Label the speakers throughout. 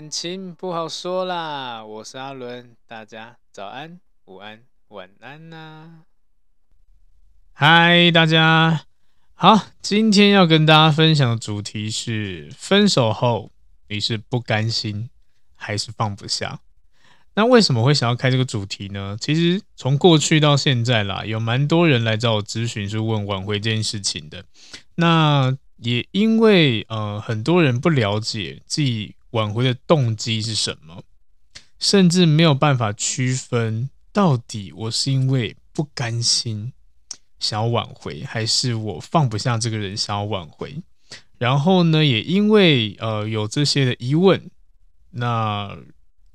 Speaker 1: 感情不好说啦，我是阿伦，大家早安、午安、晚安呐、嗨，大家好，今天要跟大家分享的主题是：分手后你是不甘心还是放不下？那为什么会想要开这个主题呢？其实从过去到现在啦，有蛮多人来找我咨询，是问挽回这件事情的。那也因为呃，很多人不了解自己挽回的动机是什么，甚至没有办法区分到底我是因为不甘心想要挽回，还是我放不下这个人想要挽回。然后呢，也因为呃有这些的疑问，那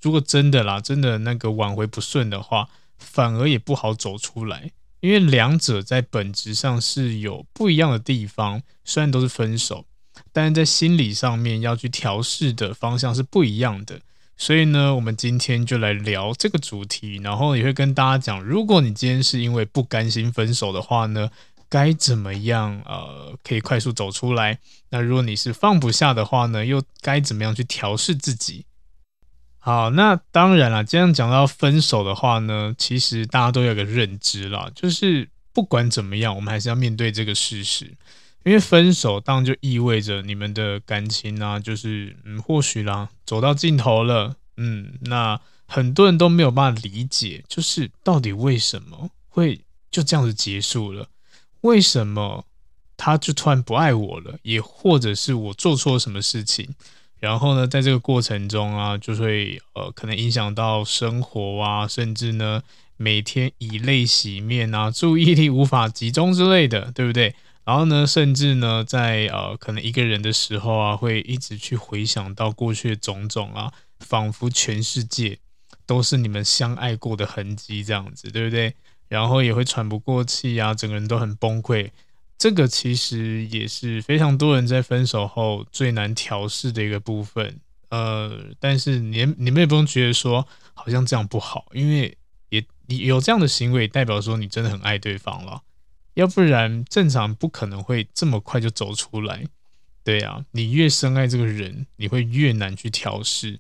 Speaker 1: 如果真的啦，真的那个挽回不顺的话，反而也不好走出来。因为两者在本质上是有不一样的地方，虽然都是分手，但是在心理上面要去调试的方向是不一样的。所以呢，我们今天就来聊这个主题，然后也会跟大家讲，如果你今天是因为不甘心分手的话呢，该怎么样呃可以快速走出来？那如果你是放不下的话呢，又该怎么样去调试自己？好，那当然了。这样讲到分手的话呢，其实大家都有个认知啦，就是不管怎么样，我们还是要面对这个事实。因为分手当然就意味着你们的感情啊，就是嗯，或许啦，走到尽头了。嗯，那很多人都没有办法理解，就是到底为什么会就这样子结束了？为什么他就突然不爱我了？也或者是我做错什么事情？然后呢，在这个过程中啊，就会呃，可能影响到生活啊，甚至呢，每天以泪洗面啊，注意力无法集中之类的，对不对？然后呢，甚至呢，在呃，可能一个人的时候啊，会一直去回想到过去的种种啊，仿佛全世界都是你们相爱过的痕迹，这样子，对不对？然后也会喘不过气啊，整个人都很崩溃。这个其实也是非常多人在分手后最难调试的一个部分，呃，但是你你们也不用觉得说好像这样不好，因为也你有这样的行为，代表说你真的很爱对方了，要不然正常不可能会这么快就走出来，对啊，你越深爱这个人，你会越难去调试，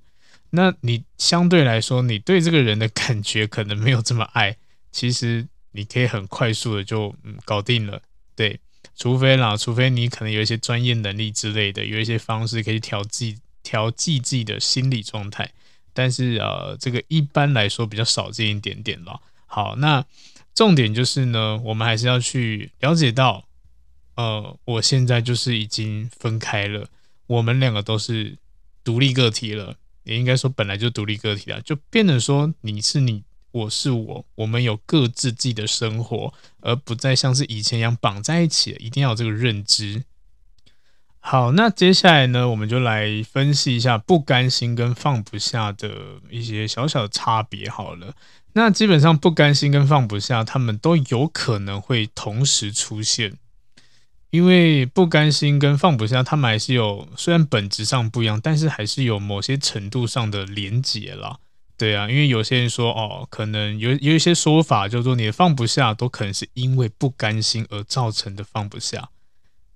Speaker 1: 那你相对来说，你对这个人的感觉可能没有这么爱，其实你可以很快速的就嗯搞定了，对。除非啦，除非你可能有一些专业能力之类的，有一些方式可以调剂调剂自己的心理状态，但是呃，这个一般来说比较少见一点点了。好，那重点就是呢，我们还是要去了解到，呃，我现在就是已经分开了，我们两个都是独立个体了，也应该说本来就独立个体了，就变成说你是你。我是我，我们有各自自己的生活，而不再像是以前一样绑在一起了。一定要有这个认知。好，那接下来呢，我们就来分析一下不甘心跟放不下的一些小小的差别。好了，那基本上不甘心跟放不下，他们都有可能会同时出现，因为不甘心跟放不下，他们还是有虽然本质上不一样，但是还是有某些程度上的连结啦。对啊，因为有些人说哦，可能有有一些说法，就是说你放不下，都可能是因为不甘心而造成的放不下。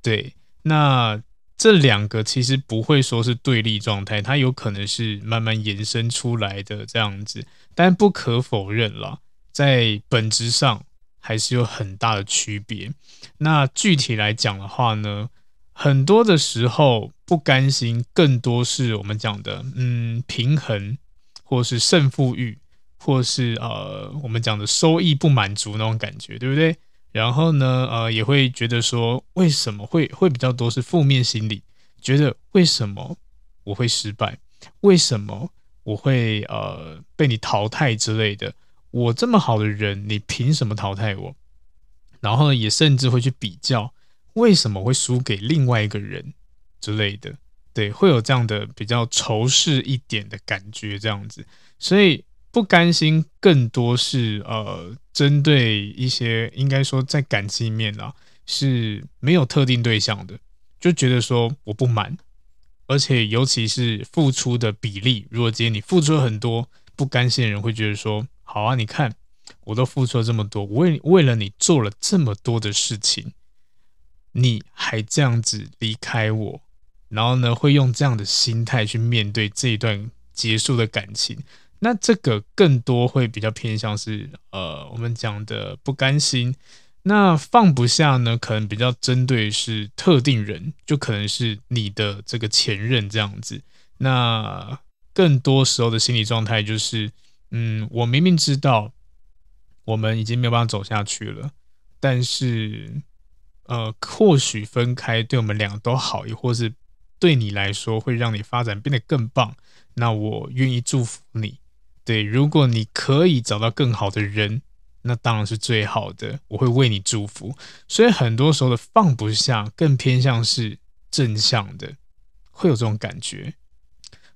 Speaker 1: 对，那这两个其实不会说是对立状态，它有可能是慢慢延伸出来的这样子。但不可否认啦，在本质上还是有很大的区别。那具体来讲的话呢，很多的时候不甘心，更多是我们讲的，嗯，平衡，或是胜负欲，或是呃，我们讲的收益不满足那种感觉，对不对？然后呢，呃，也会觉得说，为什么会会比较多是负面心理，觉得为什么我会失败？为什么我会呃被你淘汰之类的？我这么好的人，你凭什么淘汰我？然后呢，也甚至会去比较，为什么会输给另外一个人之类的？对，会有这样的比较仇视一点的感觉，这样子，所以。不甘心，更多是呃，针对一些应该说在感情面啊，是没有特定对象的，就觉得说我不满，而且尤其是付出的比例，如果今天你付出了很多，不甘心的人会觉得说，好啊，你看我都付出了这么多，为为了你做了这么多的事情，你还这样子离开我，然后呢，会用这样的心态去面对这一段结束的感情。那这个更多会比较偏向是呃，我们讲的不甘心。那放不下呢，可能比较针对是特定人，就可能是你的这个前任这样子。那更多时候的心理状态就是，嗯，我明明知道我们已经没有办法走下去了，但是呃，或许分开对我们两都好，亦或是对你来说会让你发展变得更棒。那我愿意祝福你。对，如果你可以找到更好的人，那当然是最好的。我会为你祝福。所以很多时候的放不下，更偏向是正向的，会有这种感觉。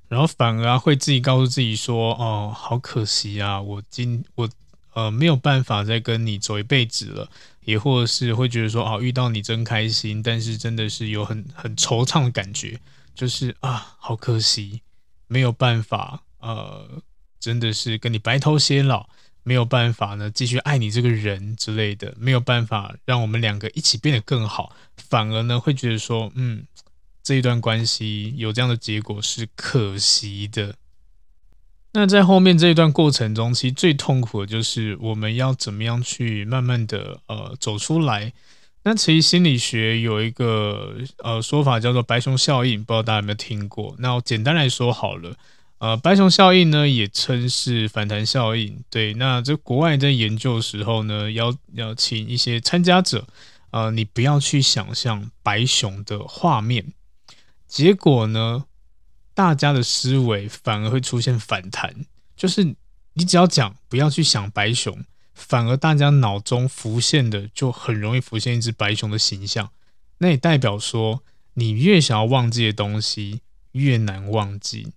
Speaker 1: 然后反而啊，会自己告诉自己说：“哦，好可惜啊，我今我呃没有办法再跟你走一辈子了。”也或者是会觉得说：“哦，遇到你真开心，但是真的是有很很惆怅的感觉，就是啊，好可惜，没有办法呃。”真的是跟你白头偕老，没有办法呢，继续爱你这个人之类的，没有办法让我们两个一起变得更好，反而呢会觉得说，嗯，这一段关系有这样的结果是可惜的。那在后面这一段过程中，其实最痛苦的就是我们要怎么样去慢慢的呃走出来。那其实心理学有一个呃说法叫做白熊效应，不知道大家有没有听过？那我简单来说好了。呃，白熊效应呢，也称是反弹效应。对，那这国外在研究的时候呢，要要请一些参加者，呃，你不要去想象白熊的画面，结果呢，大家的思维反而会出现反弹，就是你只要讲不要去想白熊，反而大家脑中浮现的就很容易浮现一只白熊的形象。那也代表说，你越想要忘记的东西，越难忘记。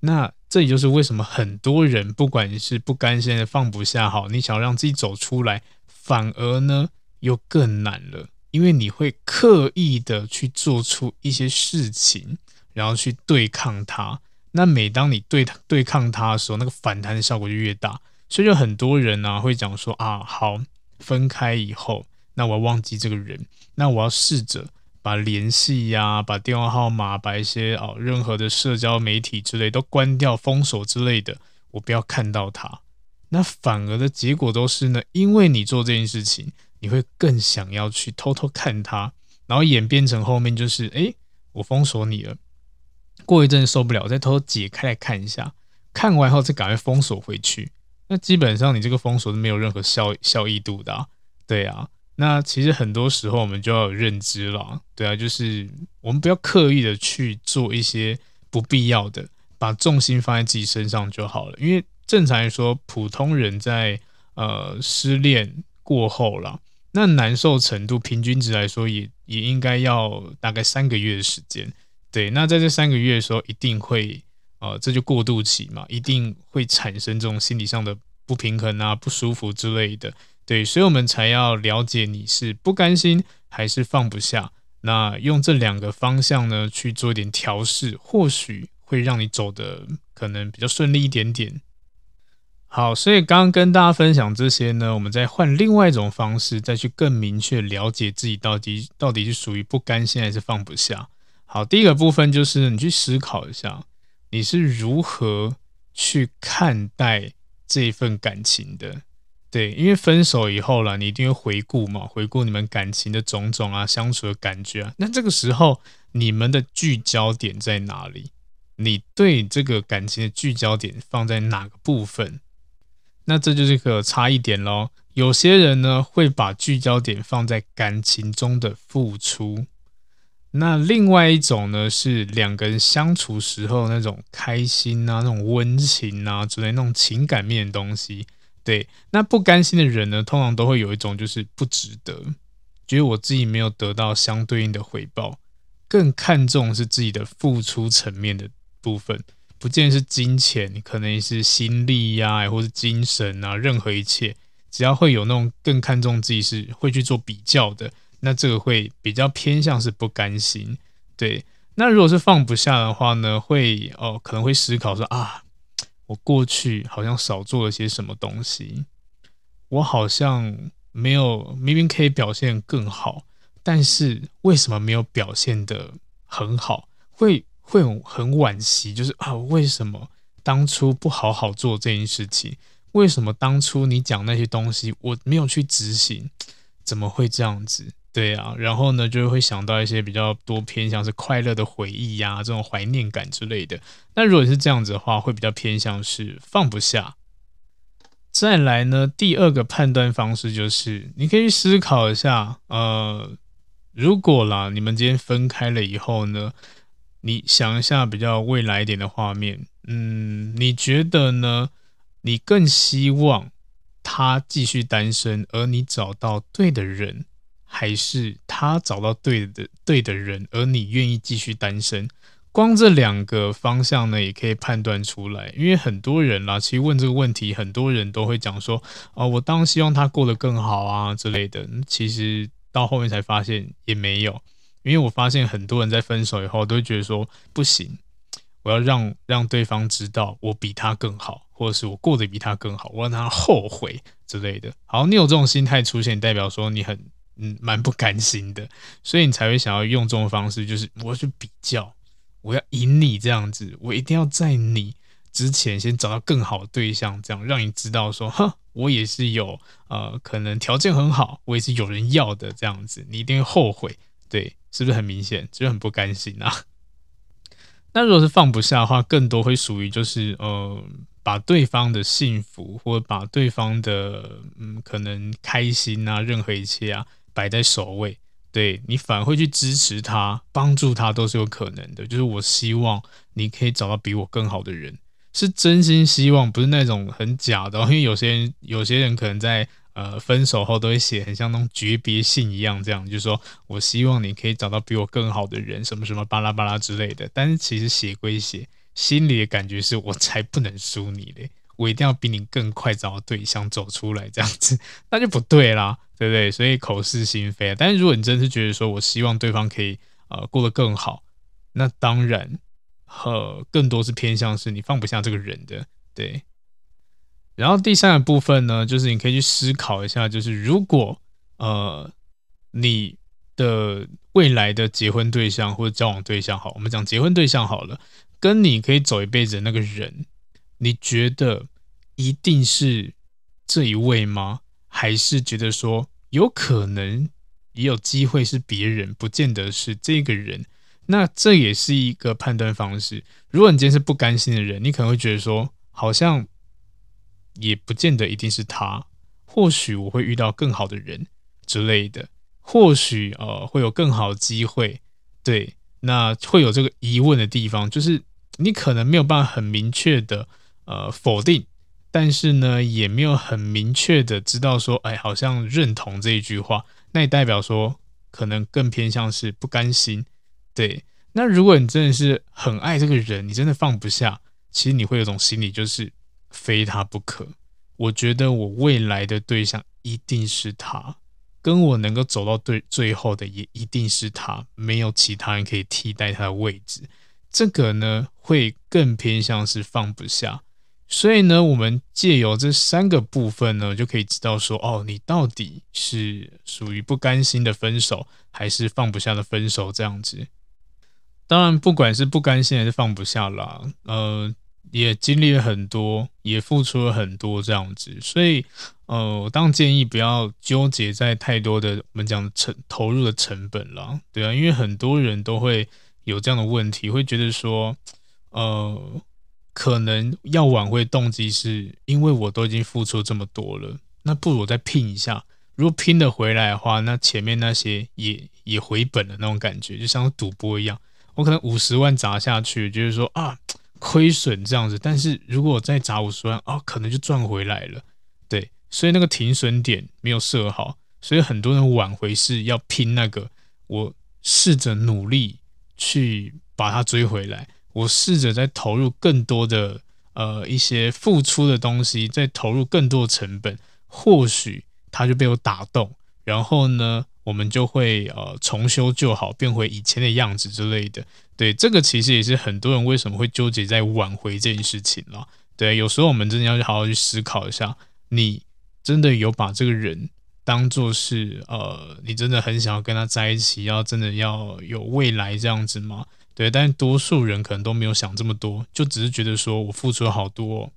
Speaker 1: 那这也就是为什么很多人，不管是不甘心的放不下，好，你想要让自己走出来，反而呢又更难了，因为你会刻意的去做出一些事情，然后去对抗它。那每当你对对抗它的时候，那个反弹的效果就越大。所以就很多人呢、会讲说啊，好，分开以后，那我要忘记这个人，那我要试着。把联系呀，把电话号码，把一些哦，任何的社交媒体之类都关掉、封锁之类的，我不要看到他。那反而的结果都是呢，因为你做这件事情，你会更想要去偷偷看他，然后演变成后面就是，哎，我封锁你了，过一阵受不了，再偷偷解开来看一下，看完后再赶快封锁回去。那基本上你这个封锁是没有任何效效益度的啊，对啊。那其实很多时候我们就要有认知了，对啊，就是我们不要刻意的去做一些不必要的，把重心放在自己身上就好了。因为正常来说，普通人在呃失恋过后了，那难受程度平均值来说也也应该要大概三个月的时间。对，那在这三个月的时候，一定会呃这就过渡期嘛，一定会产生这种心理上的不平衡啊、不舒服之类的。对，所以我们才要了解你是不甘心还是放不下。那用这两个方向呢去做一点调试，或许会让你走得可能比较顺利一点点。好，所以刚刚跟大家分享这些呢，我们再换另外一种方式，再去更明确了解自己到底到底是属于不甘心还是放不下。好，第一个部分就是你去思考一下，你是如何去看待这份感情的。对，因为分手以后了，你一定会回顾嘛，回顾你们感情的种种啊，相处的感觉啊。那这个时候，你们的聚焦点在哪里？你对这个感情的聚焦点放在哪个部分？那这就是个差异点喽。有些人呢，会把聚焦点放在感情中的付出，那另外一种呢，是两个人相处时候那种开心啊、那种温情啊之类那种情感面的东西。对，那不甘心的人呢，通常都会有一种就是不值得，觉得我自己没有得到相对应的回报，更看重是自己的付出层面的部分，不见是金钱，可能是心力呀、或是精神啊，任何一切，只要会有那种更看重自己是会去做比较的，那这个会比较偏向是不甘心。对，那如果是放不下的话呢，会哦可能会思考说啊。我过去好像少做了些什么东西，我好像没有，明明可以表现更好，但是为什么没有表现得很好？会会很惋惜，就是啊，为什么当初不好好做这件事情？为什么当初你讲那些东西我没有去执行？怎么会这样子？对啊，然后呢，就会想到一些比较多偏向是快乐的回忆呀、啊，这种怀念感之类的。那如果是这样子的话，会比较偏向是放不下。再来呢，第二个判断方式就是，你可以思考一下，呃，如果啦，你们今天分开了以后呢，你想一下比较未来一点的画面，嗯，你觉得呢？你更希望他继续单身，而你找到对的人？还是他找到对的对的人，而你愿意继续单身，光这两个方向呢，也可以判断出来。因为很多人啦，其实问这个问题，很多人都会讲说，啊，我当然希望他过得更好啊之类的。其实到后面才发现也没有，因为我发现很多人在分手以后都会觉得说，不行，我要让让对方知道我比他更好，或者是我过得比他更好，我让他后悔之类的。好，你有这种心态出现，代表说你很。嗯，蛮不甘心的，所以你才会想要用这种方式，就是我要去比较，我要赢你这样子，我一定要在你之前先找到更好的对象，这样让你知道说，哈，我也是有呃，可能条件很好，我也是有人要的这样子，你一定会后悔，对，是不是很明显？就是很不甘心啊。那如果是放不下的话，更多会属于就是呃，把对方的幸福或者把对方的嗯，可能开心啊，任何一切啊。摆在首位，对，你反而会去支持他、帮助他，都是有可能的。就是我希望你可以找到比我更好的人，是真心希望，不是那种很假的。因为有些人，有些人可能在呃分手后都会写很像那种诀别信一样，这样就是说我希望你可以找到比我更好的人，什么什么巴拉巴拉之类的。但是其实写归写，心里的感觉是我才不能输你嘞。我一定要比你更快找到对象走出来，这样子那就不对啦，对不对？所以口是心非。但是如果你真是觉得说我希望对方可以呃过得更好，那当然呃更多是偏向是你放不下这个人的，对。然后第三个部分呢，就是你可以去思考一下，就是如果呃你的未来的结婚对象或者交往对象好，我们讲结婚对象好了，跟你可以走一辈子的那个人。你觉得一定是这一位吗？还是觉得说有可能也有机会是别人，不见得是这个人？那这也是一个判断方式。如果你今天是不甘心的人，你可能会觉得说，好像也不见得一定是他。或许我会遇到更好的人之类的，或许呃会有更好机会。对，那会有这个疑问的地方，就是你可能没有办法很明确的。呃，否定，但是呢，也没有很明确的知道说，哎，好像认同这一句话，那也代表说，可能更偏向是不甘心。对，那如果你真的是很爱这个人，你真的放不下，其实你会有种心理，就是非他不可。我觉得我未来的对象一定是他，跟我能够走到对最后的也一定是他，没有其他人可以替代他的位置。这个呢，会更偏向是放不下。所以呢，我们借由这三个部分呢，就可以知道说，哦，你到底是属于不甘心的分手，还是放不下的分手这样子。当然，不管是不甘心还是放不下啦，呃，也经历了很多，也付出了很多这样子。所以，呃，我当然建议不要纠结在太多的我们讲成投入的成本了，对啊，因为很多人都会有这样的问题，会觉得说，呃，可能要挽回动机是因为我都已经付出这么多了，那不如我再拼一下，如果拼得回来的话，那前面那些也也回本了那种感觉，就像赌博一样，我可能五十万砸下去，就是说啊亏损这样子，但是如果我再砸五十万，哦，可能就赚回来了。对所以那个停损点没有设好，所以很多人挽回是要拼那个，我试着努力去把它追回来，我试着再投入更多的呃一些付出的东西，再投入更多的成本，或许它就被我打动，然后呢，我们就会呃重修旧好，变回以前的样子之类的。对，这个其实也是很多人为什么会纠结在挽回这件事情了。对，有时候我们真的要去好好去思考一下，你。真的有把这个人当做是呃，你真的很想要跟他在一起，要真的要有未来这样子吗？对，但多数人可能都没有想这么多，就只是觉得说我付出了好多，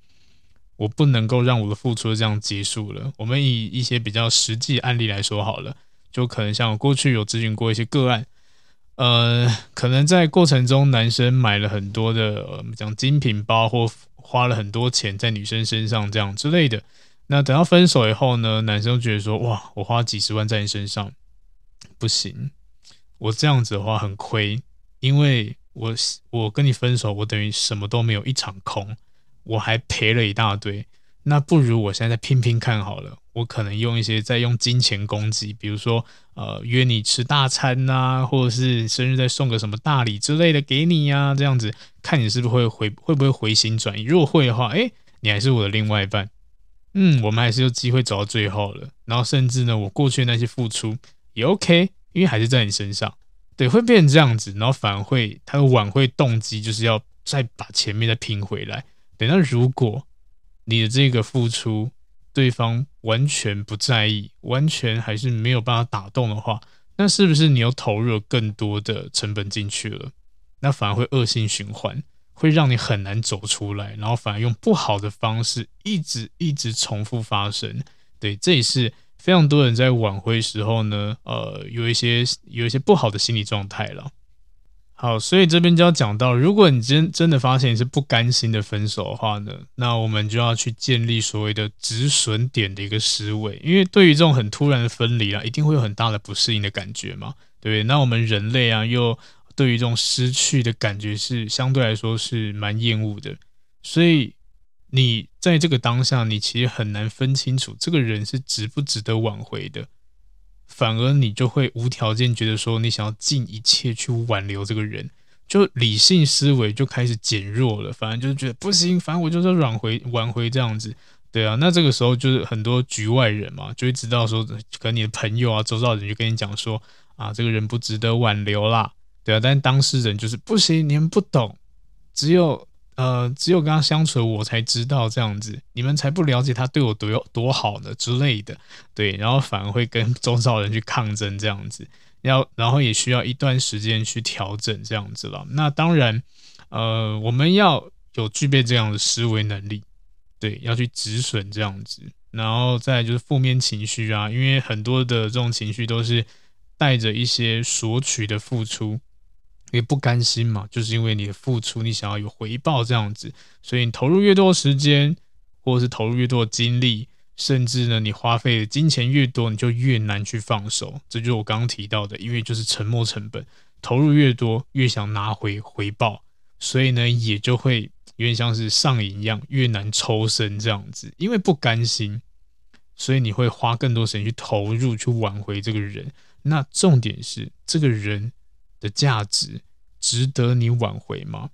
Speaker 1: 我不能够让我的付出这样结束了。我们以一些比较实际案例来说好了，就可能像我过去有咨询过一些个案，呃，可能在过程中男生买了很多的我们讲精品包，或花了很多钱在女生身上这样之类的。那等到分手以后呢，男生觉得说：“哇，我花几十万在你身上，不行，我这样子的话很亏，因为我我跟你分手，我等于什么都没有，一场空，我还赔了一大堆。那不如我现在再拼拼看好了，我可能用一些再用金钱攻击，比如说呃约你吃大餐呐、或者是生日再送个什么大礼之类的给你呀、这样子看你是不是会回会不会回心转意。如果会的话，诶，你还是我的另外一半。”嗯，我们还是有机会走到最后了。然后甚至呢，我过去那些付出也 OK，因为还是在你身上。对，会变成这样子，然后反而会他的挽回动机就是要再把前面再拼回来。对，那如果你的这个付出对方完全不在意，完全还是没有办法打动的话，那是不是你又投入了更多的成本进去了？那反而会恶性循环。会让你很难走出来，然后反而用不好的方式一直一直重复发生。对，这也是非常多人在挽回时候呢，呃，有一些有一些不好的心理状态了。好，所以这边就要讲到，如果你真真的发现你是不甘心的分手的话呢，那我们就要去建立所谓的止损点的一个思维，因为对于这种很突然的分离啊，一定会有很大的不适应的感觉嘛，对不对？那我们人类啊，又对于这种失去的感觉是相对来说是蛮厌恶的，所以你在这个当下，你其实很难分清楚这个人是值不值得挽回的，反而你就会无条件觉得说你想要尽一切去挽留这个人，就理性思维就开始减弱了，反而就是觉得不行，反正我就是挽回挽回这样子，对啊，那这个时候就是很多局外人嘛，就会知道说，可能你的朋友啊、周遭人就跟你讲说啊，这个人不值得挽留啦。对啊，但当事人就是不行，你们不懂，只有呃，只有跟他相处，我才知道这样子，你们才不了解他对我多有多好呢之类的。对，然后反而会跟周遭人去抗争这样子，要然后也需要一段时间去调整这样子了。那当然，呃，我们要有具备这样的思维能力，对，要去止损这样子，然后再就是负面情绪啊，因为很多的这种情绪都是带着一些索取的付出。也不甘心嘛，就是因为你的付出，你想要有回报这样子，所以你投入越多时间，或者是投入越多的精力，甚至呢，你花费的金钱越多，你就越难去放手。这就是我刚刚提到的，因为就是沉没成本，投入越多，越想拿回回报，所以呢，也就会有点像是上瘾一样，越难抽身这样子。因为不甘心，所以你会花更多时间去投入，去挽回这个人。那重点是这个人。的价值值得你挽回吗？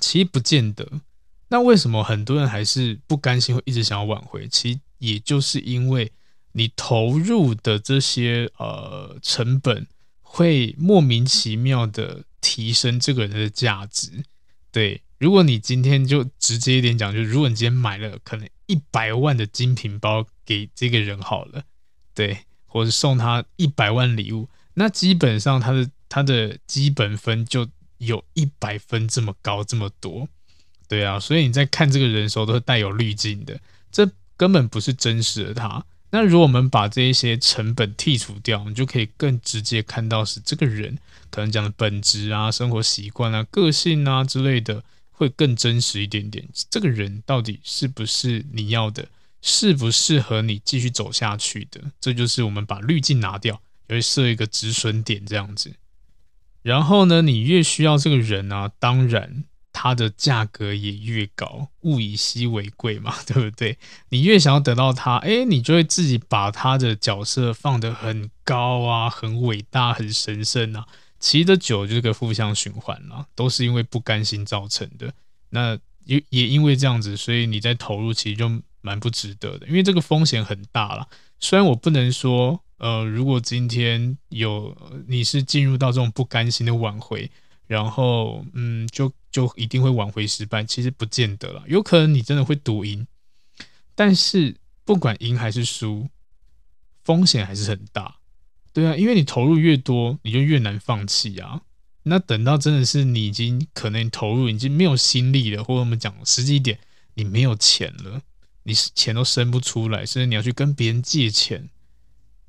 Speaker 1: 其实不见得。那为什么很多人还是不甘心，会一直想要挽回？其实也就是因为你投入的这些呃成本，会莫名其妙的提升这个人的价值。对，如果你今天就直接一点讲，就是如果你今天买了可能一百万的精品包给这个人好了，对，或者送他一百万礼物，那基本上他的。他的基本分就有一百分这么高这么多，对啊，所以你在看这个人的时候都是带有滤镜的，这根本不是真实的他。那如果我们把这一些成本剔除掉，你就可以更直接看到是这个人可能讲的本质啊、生活习惯啊、个性啊之类的，会更真实一点点。这个人到底是不是你要的？适不适合你继续走下去的？这就是我们把滤镜拿掉，也会设一个止损点这样子。然后呢，你越需要这个人啊，当然。它的价格也越高，物以稀为贵嘛，对不对？你越想要得到他，哎，你就会自己把他的角色放得很高啊，很伟大，很神圣啊。骑的久就是个负向循环了，都是因为不甘心造成的。那也也因为这样子，所以你在投入其实就蛮不值得的，因为这个风险很大了。虽然我不能说，呃，如果今天有你是进入到这种不甘心的挽回。然后，嗯，就就一定会挽回失败？其实不见得了，有。可能你真的会赌赢，但是不管赢还是输，风险还是很大，对啊，因为你投入越多，你就越难放弃啊。那等到真的是你已经可能投入已经没有。心力了，或者我们讲实际一点，你没有。钱了，你钱都生不出来，甚至你要去跟别人借钱，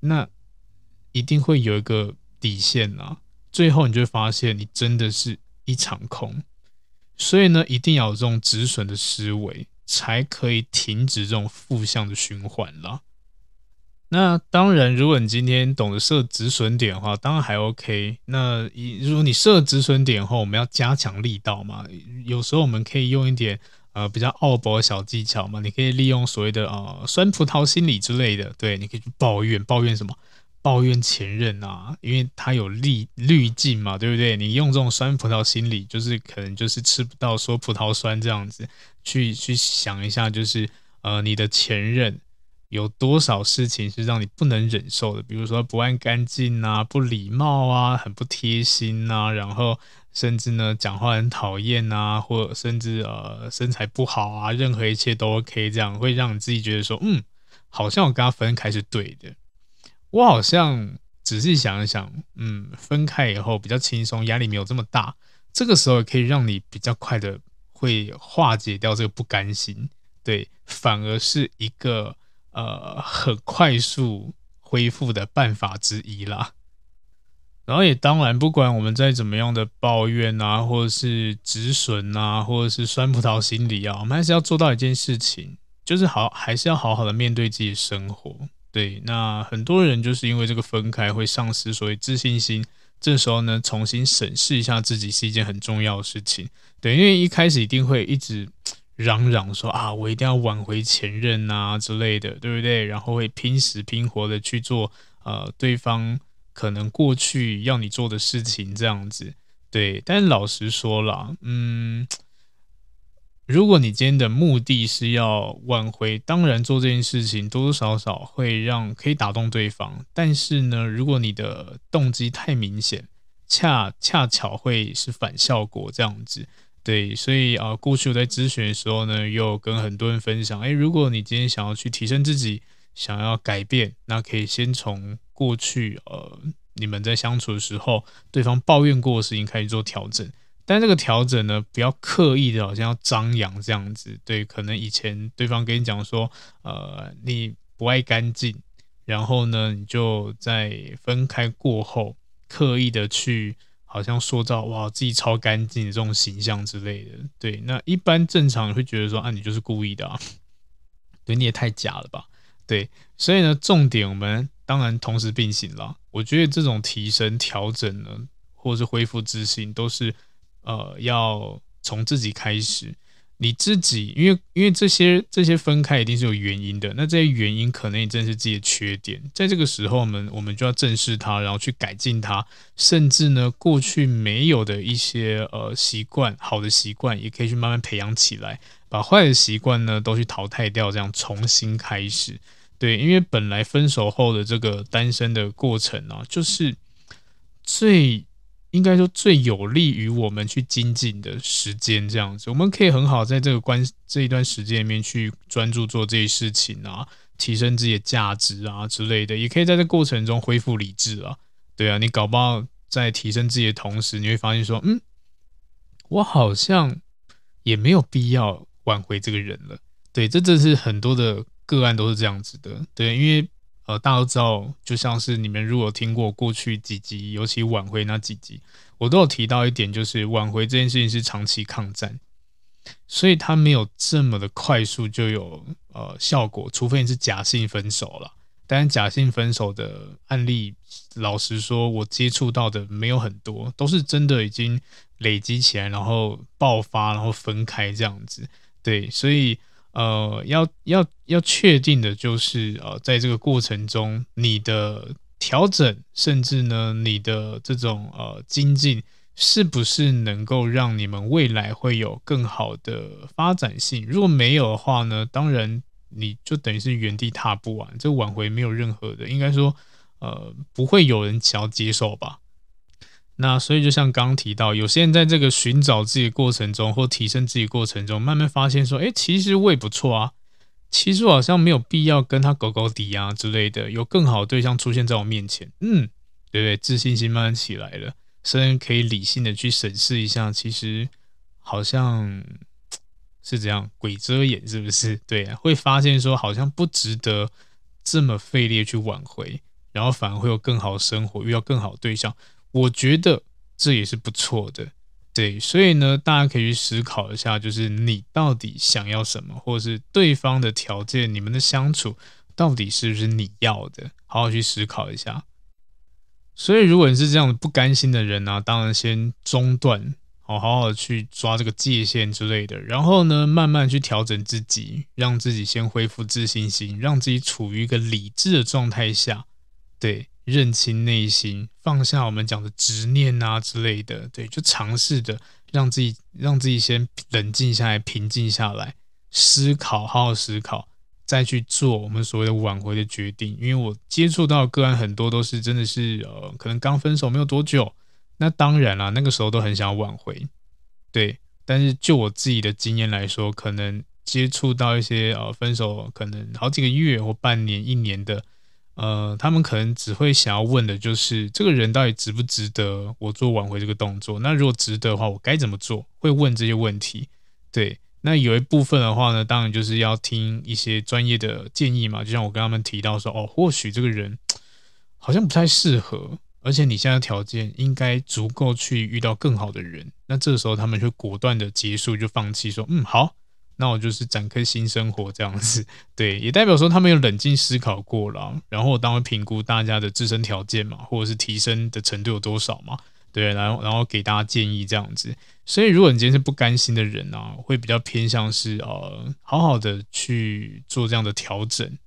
Speaker 1: 那一定会有一个底线啊。最后，你就会发现你真的是一场空，所以呢，一定要有这种止损的思维，才可以停止这种负向的循环啦。那当然，如果你今天懂得设止损点的话，当然还 OK。那一如果你设止损点后，我们要加强力道嘛？有时候我们可以用一点呃比较奥博小技巧嘛？你可以利用所谓的呃酸葡萄心理之类的，对，你可以去抱怨，抱怨什么？抱怨前任啊，因为他有滤滤镜嘛，对不对？你用这种酸葡萄心理，就是可能就是吃不到说葡萄酸这样子，去去想一下，就是呃，你的前任有多少事情是让你不能忍受的？比如说不爱干净啊，不礼貌啊，很不贴心啊，然后甚至呢讲话很讨厌啊，或甚至呃身材不好啊，任何一切都 OK，这样会让你自己觉得说，嗯，好像我跟他分开是对的。我好像仔细想一想，嗯，分开以后比较轻松，压力没有这么大。这个时候可以让你比较快的会化解掉这个不甘心，对，反而是一个呃很快速恢复的办法之一啦。然后也当然，不管我们再怎么样的抱怨啊，或者是止损啊，或者是酸葡萄心理啊，我们还是要做到一件事情，就是好，还是要好好的面对自己的生活。对，那很多人就是因为这个分开会丧失所谓自信心，这时候呢，重新审视一下自己是一件很重要的事情。对，因为一开始一定会一直嚷嚷说啊，我一定要挽回前任啊之类的，对不对？然后会拼死拼活的去做呃对方可能过去要你做的事情这样子。对，但老实说啦，嗯。如果你今天的目的是要挽回，当然做这件事情多多少少会让可以打动对方。但是呢，如果你的动机太明显，恰恰巧会是反效果这样子。对，所以啊，过去我在咨询的时候呢，又跟很多人分享，诶，如果你今天想要去提升自己，想要改变，那可以先从过去呃你们在相处的时候，对方抱怨过的事情开始做调整。但这个调整呢，不要刻意的，好像要张扬这样子。对，可能以前对方跟你讲说，呃，你不爱干净，然后呢，你就在分开过后，刻意的去好像塑造哇自己超干净的这种形象之类的。对，那一般正常会觉得说，啊，你就是故意的啊，对，你也太假了吧？对，所以呢，重点我们当然同时并行了。我觉得这种提升、调整呢，或是恢复自信，都是。呃，要从自己开始，你自己，因为因为这些这些分开一定是有原因的，那这些原因可能也正是自己的缺点，在这个时候，我们我们就要正视它，然后去改进它，甚至呢，过去没有的一些呃习惯，好的习惯也可以去慢慢培养起来，把坏的习惯呢都去淘汰掉，这样重新开始。对，因为本来分手后的这个单身的过程呢、啊，就是最。应该说最有利于我们去精进的时间，这样子，我们可以很好在这个关这一段时间里面去专注做这些事情啊，提升自己的价值啊之类的，也可以在这过程中恢复理智啊。对啊，你搞不好在提升自己的同时，你会发现说，嗯，我好像也没有必要挽回这个人了。对，这这是很多的个案都是这样子的，对，因为呃，大家都知道，就像是你们如果听过过去几集，尤其挽回那几集，我都有提到一点，就是挽回这件事情是长期抗战，所以它没有这么的快速就有呃效果，除非你是假性分手了。但假性分手的案例，老实说，我接触到的没有很多，都是真的已经累积起来，然后爆发，然后分开这样子。对，所以呃，要要要确定的就是呃，在这个过程中，你的调整，甚至呢，你的这种呃精进，是不是能够让你们未来会有更好的发展性？如果没有的话呢，当然。你就等于是原地踏步啊！这挽回没有任何的，应该说，呃，不会有人想要接受吧？那所以就像刚提到，有些人在这个寻找自己过程中，或提升自己过程中，慢慢发现说，哎，其实我也不错啊，其实我好像没有必要跟他搞搞底啊之类的，有更好的对象出现在我面前，嗯，对不对？自信心慢慢起来了，甚至可以理性的去审视一下，其实好像。是这样，鬼遮眼是不是？对，会发现说好像不值得这么费力去挽回，然后反而会有更好的生活，遇到更好的对象。我觉得这也是不错的，对。所以呢，大家可以去思考一下，就是你到底想要什么，或者是对方的条件，你们的相处到底是不是你要的？好好去思考一下。所以，如果你是这样不甘心的人呢、当然先中断。好好好去抓这个界限之类的，然后呢，慢慢去调整自己，让自己先恢复自信心，让自己处于一个理智的状态下，对，认清内心，放下我们讲的执念啊之类的，对，就尝试的让自己让自己先冷静下来，平静下来，思考，好好思考，再去做我们所谓的挽回的决定。因为我接触到的个案很多都是真的是呃，可能刚分手没有多久。那当然啦，那个时候都很想挽回，对。但是就我自己的经验来说，可能接触到一些呃分手可能好几个月或半年、一年的，呃，他们可能只会想要问的就是这个人到底值不值得我做挽回这个动作？那如果值得的话，我该怎么做？会问这些问题，对。那有一部分的话呢，当然就是要听一些专业的建议嘛，就像我跟他们提到说，哦，或许这个人好像不太适合。而且你现在条件应该足够去遇到更好的人，那这时候他们就果断的结束，就放弃说，嗯，好，那我就是展开新生活这样子。对，也代表说他们有冷静思考过了，然后我当会评估大家的自身条件嘛，或者是提升的程度有多少嘛，对，然后然后给大家建议这样子。所以如果你今天是不甘心的人啊，会比较偏向是呃，好好的去做这样的调整。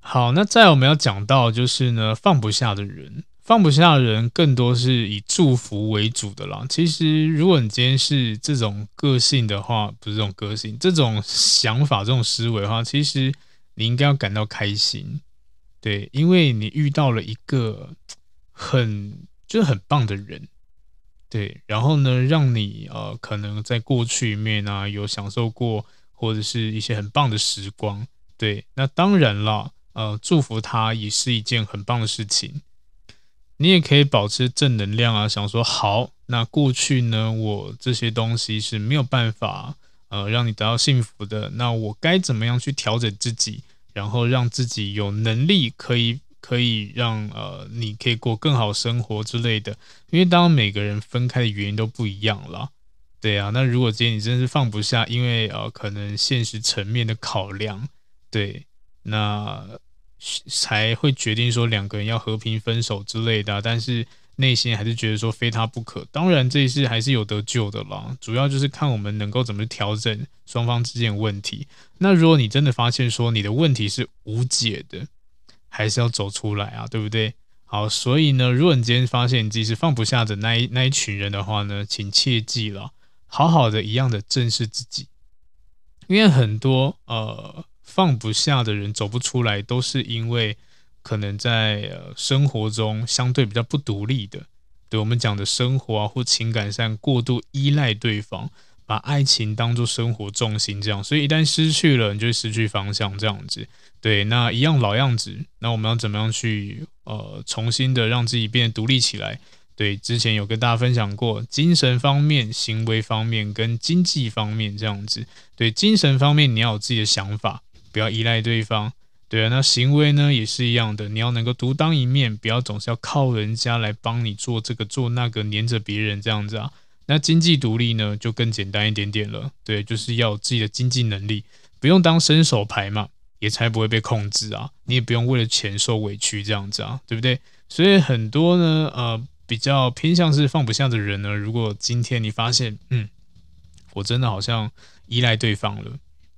Speaker 1: 好，那再我们要讲到就是呢，放不下的人。放不下的人，更多是以祝福为主的啦。其实，如果你今天是这种个性的话，不是这种个性，这种想法、这种思维的话，其实你应该要感到开心，对，因为你遇到了一个很就是很棒的人，对，然后呢，让你呃可能在过去里面啊有享受过或者是一些很棒的时光，对，那当然了，呃，祝福他也是一件很棒的事情。你也可以保持正能量啊，想说好，那过去呢，我这些东西是没有办法呃让你得到幸福的，那我该怎么样去调整自己，然后让自己有能力可以可以让呃你可以过更好生活之类的。因为当每个人分开的原因都不一样了，对啊，那如果今天你真是放不下，因为呃可能现实层面的考量，对，那。才会决定说两个人要和平分手之类的，但是内心还是觉得说非他不可。当然这一次还是有得救的啦，主要就是看我们能够怎么调整双方之间的问题。那如果你真的发现说你的问题是无解的，还是要走出来啊，对不对？好，所以呢，如果你今天发现你自己是放不下的那一那一群人的话呢，请切记了，好好的一样的正视自己，因为很多呃。放不下的人走不出来，都是因为可能在呃生活中相对比较不独立的，对我们讲的生活啊或情感上过度依赖对方，把爱情当作生活重心这样，所以一旦失去了，你就会失去方向这样子。对，那一样老样子，那我们要怎么样去呃重新的让自己变得独立起来？对，之前有跟大家分享过，精神方面、行为方面跟经济方面这样子。对，精神方面你要有自己的想法。不要依赖对方。对啊，那行为呢也是一样的，你要能够独当一面，不要总是要靠人家来帮你做这个做那个，黏着别人这样子啊。那经济独立呢就更简单一点点了，对，就是要有自己的经济能力，不用当伸手牌嘛，也才不会被控制啊。你也不用为了钱受委屈这样子啊，对不对？所以很多呢，呃，比较偏向是放不下的人呢，如果今天你发现，嗯，我真的好像依赖对方了，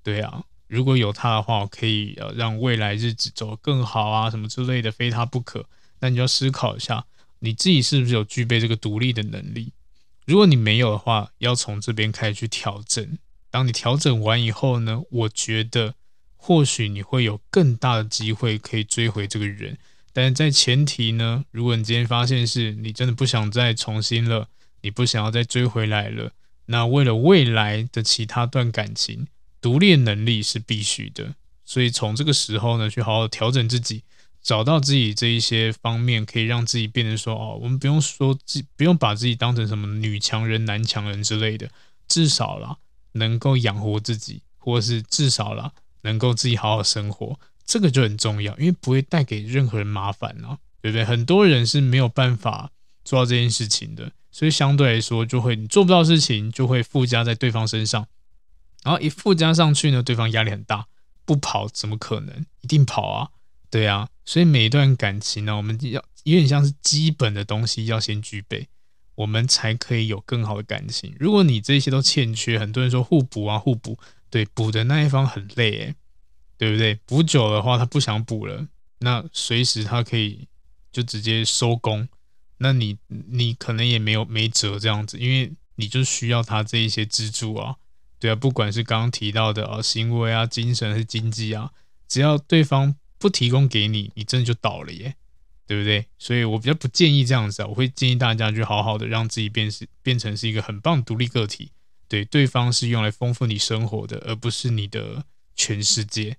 Speaker 1: 对啊。如果有他的话，我可以呃让未来日子走得更好啊，什么之类的，非他不可。那你就要思考一下，你自己是不是有具备这个独立的能力？如果你没有的话，要从这边开始去调整。当你调整完以后呢，我觉得或许你会有更大的机会可以追回这个人。但是在前提呢，如果你今天发现是你真的不想再重新了，你不想要再追回来了，那为了未来的其他段感情。独立能力是必须的，所以从这个时候呢，去好好调整自己，找到自己这一些方面，可以让自己变成说哦，我们不用说自，不用把自己当成什么女强人、男强人之类的，至少啦，能够养活自己，或是至少啦，能够自己好好生活，这个就很重要，因为不会带给任何人麻烦啊，对不对？很多人是没有办法做到这件事情的，所以相对来说，就会你做不到事情，就会附加在对方身上。然后一附加上去呢，对方压力很大，不跑怎么可能？一定跑啊，对啊。所以每一段感情呢，我们要有点像是基本的东西要先具备，我们才可以有更好的感情。如果你这些都欠缺，很多人说互补啊，互补，对，补的那一方很累，诶，对不对？补久的话，他不想补了，那随时他可以就直接收工，那你你可能也没有没辙这样子，因为你就需要他这一些支柱啊。对啊，不管是刚刚提到的啊行为啊、精神还是经济啊，只要对方不提供给你，你真的就倒了耶，对不对？所以我比较不建议这样子啊，我会建议大家去好好的让自己变是变成是一个很棒独立个体，对，对方是用来丰富你生活的，而不是你的全世界。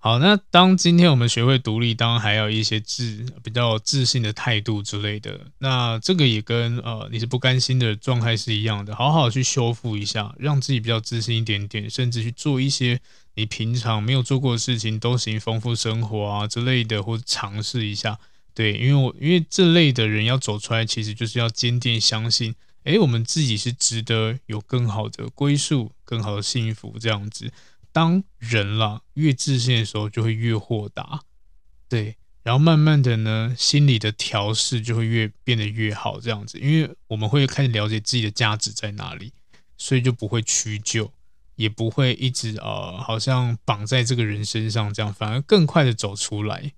Speaker 1: 好，那当今天我们学会独立，当然还要一些自比较自信的态度之类的。那这个也跟呃你是不甘心的状态是一样的，好好去修复一下，让自己比较自信一点点，甚至去做一些你平常没有做过的事情都行，丰富生活啊之类的，或者尝试一下。对，因为我因为这类的人要走出来，其实就是要坚定相信，诶，我们自己是值得有更好的归宿、更好的幸福这样子。当人啦越自信的时候，就会越豁达，对，然后慢慢的呢，心理的调试就会越变得越好，这样子，因为我们会开始了解自己的价值在哪里，所以就不会屈就，也不会一直呃，好像绑在这个人身上，这样反而更快的走出来。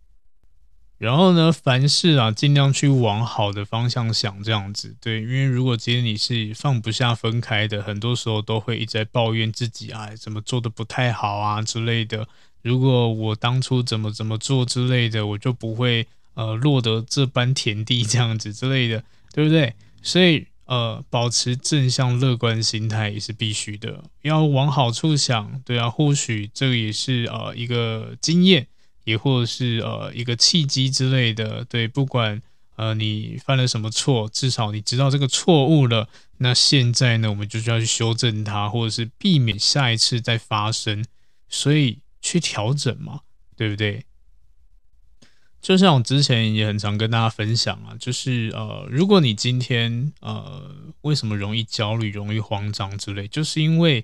Speaker 1: 然后呢，凡事啊，尽量去往好的方向想，这样子对。因为如果今天你是放不下分开的，很多时候都会一直在抱怨自己啊，怎么做的不太好啊之类的。如果我当初怎么怎么做之类的，我就不会呃落得这般田地这样子之类的，对不对？所以呃，保持正向乐观心态也是必须的，要往好处想，对啊，或许这也是呃一个经验。也或者是呃一个契机之类的，对，不管呃你犯了什么错，至少你知道这个错误了。那现在呢，我们就需要去修正它，或者是避免下一次再发生，所以去调整嘛，对不对？就像我之前也很常跟大家分享啊，就是呃，如果你今天呃为什么容易焦虑、容易慌张之类，就是因为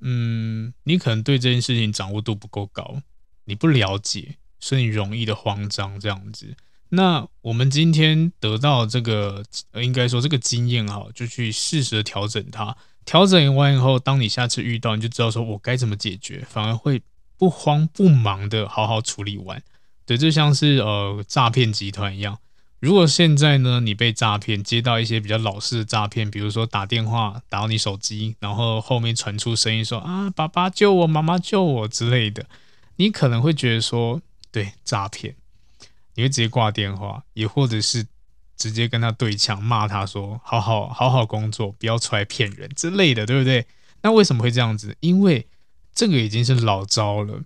Speaker 1: 嗯，你可能对这件事情掌握度不够高。你不了解，所以你容易的慌张这样子。那我们今天得到这个，应该说这个经验哈，就去适时的调整它。调整完以后，当你下次遇到，你就知道说我该怎么解决，反而会不慌不忙的好好处理完。对，就像是呃诈骗集团一样。如果现在呢，你被诈骗，接到一些比较老式的诈骗，比如说打电话打到你手机，然后后面传出声音说啊，爸爸救我，妈妈救我之类的。你可能会觉得说，对，诈骗，你会直接挂电话，也或者是直接跟他对呛，骂他说，好好好好工作，不要出来骗人之类的，对不对？那为什么会这样子？因为这个已经是老招了，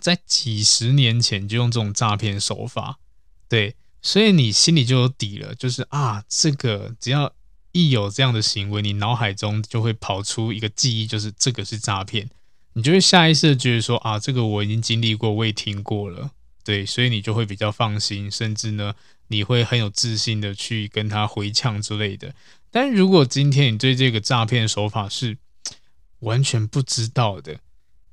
Speaker 1: 在几十年前就用这种诈骗手法，对，所以你心里就有底了，就是啊，这个只要一有这样的行为，你脑海中就会跑出一个记忆，就是这个是诈骗。你就会下意识的觉得说啊，这个我已经经历过，我也听过了，对，所以你就会比较放心，甚至呢，你会很有自信的去跟他回呛之类的。但如果今天你对这个诈骗手法是完全不知道的，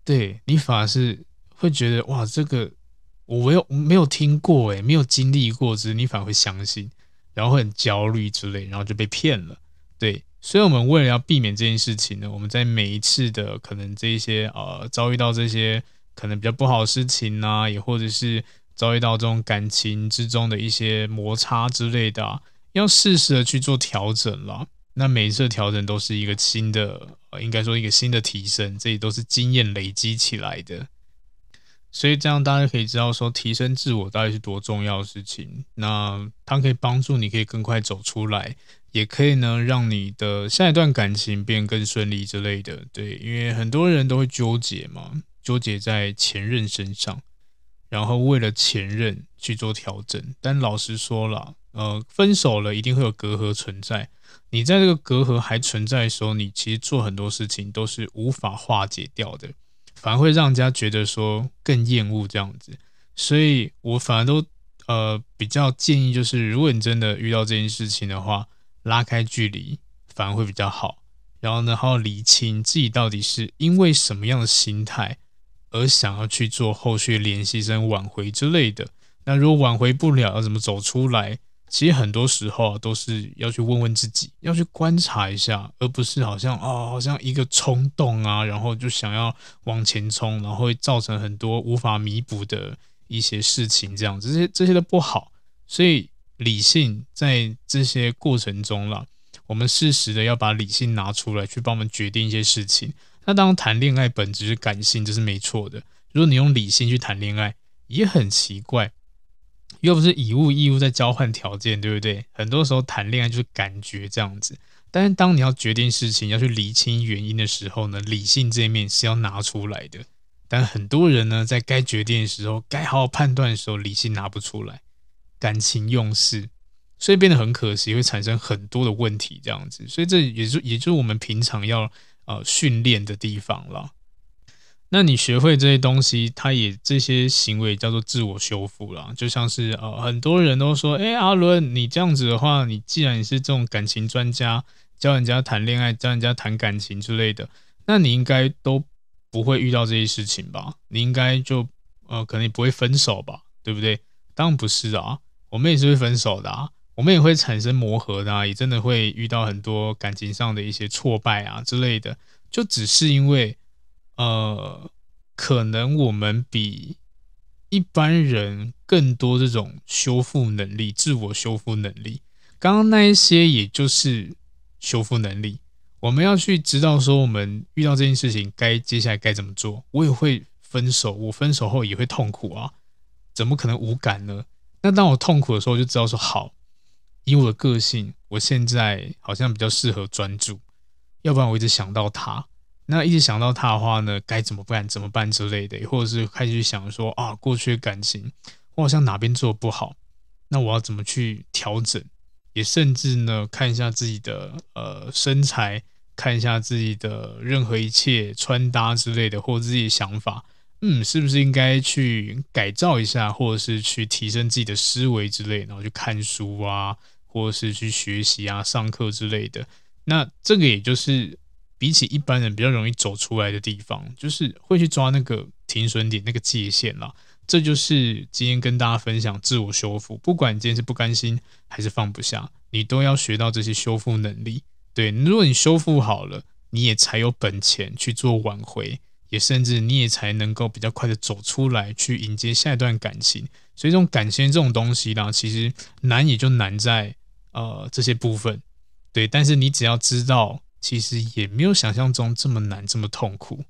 Speaker 1: 对，你反而是会觉得哇，这个我没有没有听过诶，没有经历过，只是你反而会相信，然后会很焦虑之类，然后就被骗了，对。所以，我们为了要避免这件事情呢，我们在每一次的可能这一些呃遭遇到这些可能比较不好的事情啊，也或者是遭遇到这种感情之中的一些摩擦之类的，要适时的去做调整了。那每一次的调整都是一个新的，呃，应该说一个新的提升，这些都是经验累积起来的。所以这样大家可以知道说，提升自我到底是多重要的事情。那它可以帮助你可以更快走出来。也可以呢，让你的下一段感情变更顺利之类的。对，因为很多人都会纠结嘛，纠结在前任身上，然后为了前任去做调整。但老实说了，呃，分手了一定会有隔阂存在。你在这个隔阂还存在的时候，你其实做很多事情都是无法化解掉的，反而会让人家觉得说更厌恶这样子。所以我反而都呃比较建议，就是如果你真的遇到这件事情的话，拉开距离反而会比较好，然后呢，还要理清自己到底是因为什么样的心态而想要去做后续联系、跟挽回之类的。那如果挽回不了，要怎么走出来？其实很多时候啊，都是要去问问自己，要去观察一下，而不是好像哦，好像一个冲动啊，然后就想要往前冲，然后会造成很多无法弥补的一些事情，这样子，这些这些都不好，所以。理性在这些过程中了，我们适时的要把理性拿出来，去帮我们决定一些事情。那当谈恋爱本质是感性，这是没错的。如果你用理性去谈恋爱，也很奇怪，又不是以物易物在交换条件，对不对？很多时候谈恋爱就是感觉这样子。但是当你要决定事情，要去理清原因的时候呢，理性这一面是要拿出来的。但很多人呢，在该决定的时候，该好好判断的时候，理性拿不出来。感情用事，所以变得很可惜，会产生很多的问题，这样子，所以这也就也就是我们平常要呃训练的地方了。那你学会这些东西，它也这些行为叫做自我修复了。就像是呃很多人都说，哎，阿伦，你这样子的话，你既然你是这种感情专家，教人家谈恋爱，教人家谈感情之类的，那你应该都不会遇到这些事情吧？你应该就呃可能也不会分手吧？对不对？当然不是啊。我们也是会分手的啊，我们也会产生磨合的啊，也真的会遇到很多感情上的一些挫败啊之类的，就只是因为，呃，可能我们比一般人更多这种修复能力、自我修复能力。刚刚那一些也就是修复能力，我们要去知道说，我们遇到这件事情该接下来该怎么做。我也会分手，我分手后也会痛苦啊，怎么可能无感呢？那当我痛苦的时候，就知道说好，以我的个性，我现在好像比较适合专注，要不然我一直想到他，那一直想到他的话呢，该怎么办？怎么办之类的，或者是开始想说啊，过去的感情，我好像哪边做不好，那我要怎么去调整？也甚至呢，看一下自己的呃身材，看一下自己的任何一切穿搭之类的，或者自己的想法。嗯，是不是应该去改造一下，或者是去提升自己的思维之类，然后去看书啊，或者是去学习啊、上课之类的。那这个也就是比起一般人比较容易走出来的地方，就是会去抓那个停损点、那个界限啦。这就是今天跟大家分享自我修复，不管今天是不甘心还是放不下，你都要学到这些修复能力。对，如果你修复好了，你也才有本钱去做挽回。也甚至你也才能够比较快的走出来，去迎接下一段感情。所以这种感情这种东西呢，其实难也就难在呃这些部分，对。但是你只要知道，其实也没有想象中这么难，这么痛苦。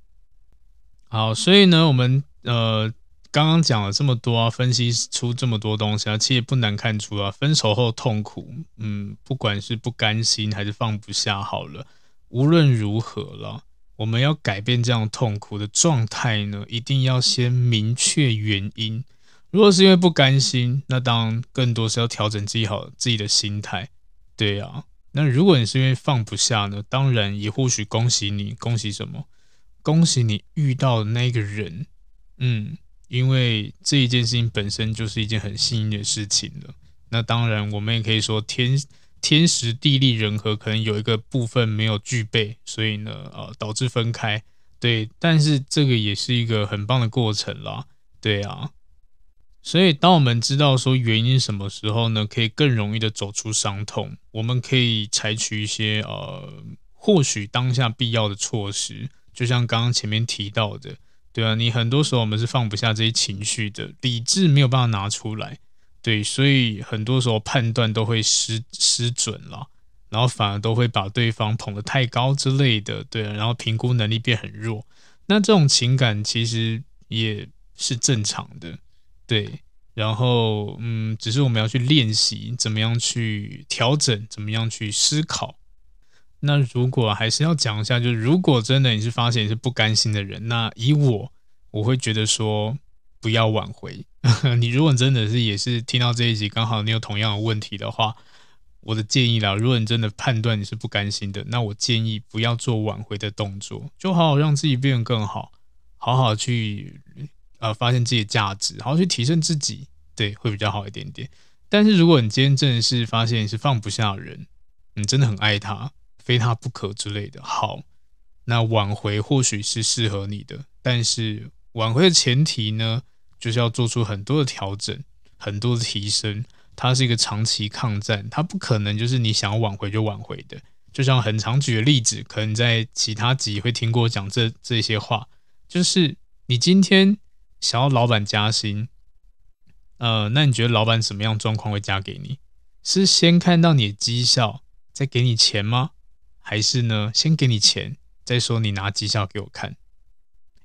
Speaker 1: 好，所以呢，我们呃刚刚讲了这么多啊，分析出这么多东西啊，其实不难看出啊，分手后痛苦，嗯，不管是不甘心还是放不下，好了，无论如何了。我们要改变这样痛苦的状态呢，一定要先明确原因。如果是因为不甘心，那当然更多是要调整自己好自己的心态。对呀，那如果你是因为放不下呢，当然也或许恭喜你，恭喜什么？恭喜你遇到的那个人，嗯，因为这一件事情本身就是一件很幸运的事情了。那当然，我们也可以说天天时地利人和，可能有一个部分没有具备，所以呢，呃，导致分开。对，但是这个也是一个很棒的过程啦。对啊，所以当我们知道说原因什么时候呢，可以更容易的走出伤痛，我们可以采取一些呃，或许当下必要的措施，就像刚刚前面提到的，对啊，你很多时候我们是放不下这些情绪的，理智没有办法拿出来。对，所以很多时候判断都会失失准了，然后反而都会把对方捧得太高之类的，对，然后评估能力变很弱。那这种情感其实也是正常的，对。然后，嗯，只是我们要去练习怎么样去调整，怎么样去思考。那如果还是要讲一下，就是如果真的你是发现你是不甘心的人，那以我，我会觉得说。不要挽回。你如果真的是也是听到这一集，刚好你有同样的问题的话，我的建议啦，如果你真的判断你是不甘心的，那我建议不要做挽回的动作，就好好让自己变得更好，好好去呃发现自己的价值，然后去提升自己，对，会比较好一点点。但是如果你今天真的是发现你是放不下人，你真的很爱他，非他不可之类的，好，那挽回或许是适合你的，但是。挽回的前提呢，就是要做出很多的调整，很多的提升。它是一个长期抗战，它不可能就是你想要挽回就挽回的。就像很常举的例子，可能在其他集会听过讲这这些话，就是你今天想要老板加薪，呃，那你觉得老板什么样状况会加给你？是先看到你的绩效再给你钱吗？还是呢，先给你钱再说你拿绩效给我看？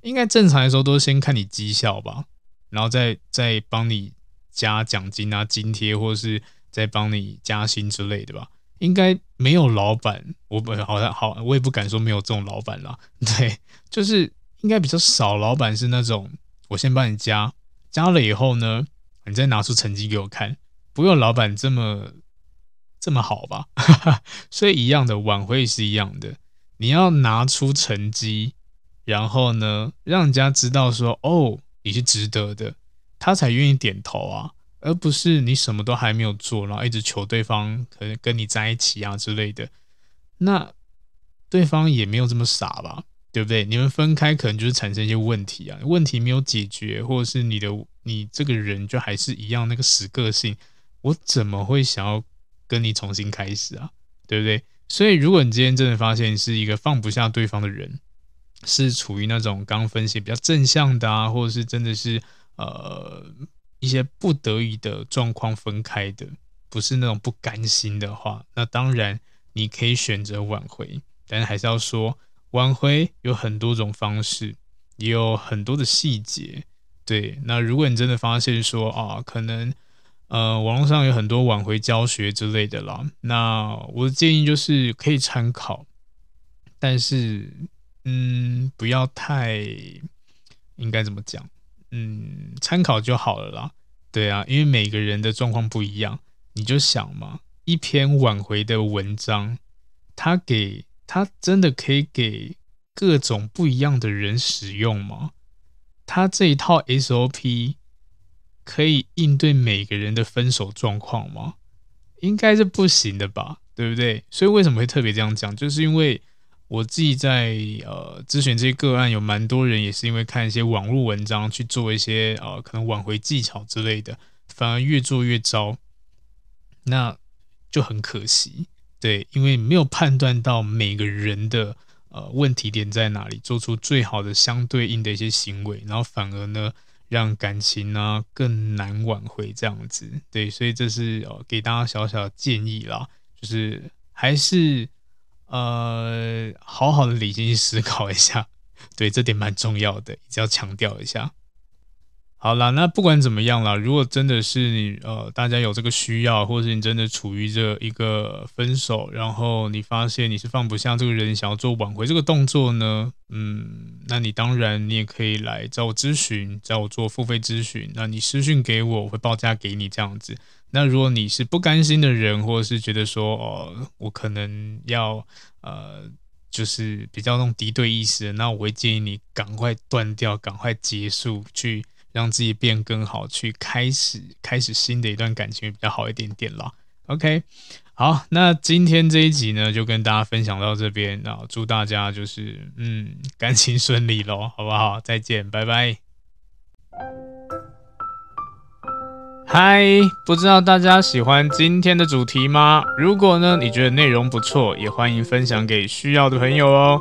Speaker 1: 应该正常来说都是先看你绩效吧，然后再再帮你加奖金啊、津贴，或是再帮你加薪之类的吧。应该没有老板，我不好像好，我也不敢说没有这种老板啦。对，就是应该比较少老板是那种，我先帮你加，加了以后呢，你再拿出成绩给我看。不用老板这么这么好吧？所以一样的挽回是一样的，你要拿出成绩。然后呢，让人家知道说，哦，你是值得的，他才愿意点头啊，而不是你什么都还没有做，然后一直求对方可能跟你在一起啊之类的。那对方也没有这么傻吧，对不对？你们分开可能就是产生一些问题啊，问题没有解决，或者是你的你这个人就还是一样那个死个性，我怎么会想要跟你重新开始啊？对不对？所以如果你今天真的发现是一个放不下对方的人，是处于那种刚分析比较正向的啊，或者是真的是呃一些不得已的状况分开的，不是那种不甘心的话，那当然你可以选择挽回，但是还是要说挽回有很多种方式，也有很多的细节。对，那如果你真的发现说啊，可能呃网络上有很多挽回教学之类的啦，那我的建议就是可以参考，但是。嗯，不要太，应该怎么讲？嗯，参考就好了啦。对啊，因为每个人的状况不一样，你就想嘛，一篇挽回的文章，他给他真的可以给各种不一样的人使用吗？他这一套 SOP 可以应对每个人的分手状况吗？应该是不行的吧，对不对？所以为什么会特别这样讲？就是因为。我自己在呃咨询这些个案，有蛮多人也是因为看一些网络文章去做一些呃可能挽回技巧之类的，反而越做越糟，那就很可惜。对，因为没有判断到每个人的呃问题点在哪里，做出最好的相对应的一些行为，然后反而呢让感情呢更难挽回这样子。对，所以这是呃给大家小小的建议啦，就是还是。呃，好好的理性去思考一下，对，这点蛮重要的，一定要强调一下。好啦，那不管怎么样啦，如果真的是你呃，大家有这个需要，或者是你真的处于这一个分手，然后你发现你是放不下这个人，想要做挽回这个动作呢，嗯，那你当然你也可以来找我咨询，找我做付费咨询，那你私讯给我，我会报价给你这样子。那如果你是不甘心的人，或者是觉得说哦，我可能要呃就是比较那种敌对意识，那我会建议你赶快断掉，赶快结束，去让自己变更好，去开始开始新的一段感情比较好一点点啦。OK，好，那今天这一集呢，就跟大家分享到这边，那祝大家就是嗯感情顺利喽，好不好？再见，拜拜。嗨，不知道大家喜欢今天的主题吗？如果呢，你觉得内容不错，也欢迎分享给需要的朋友哦。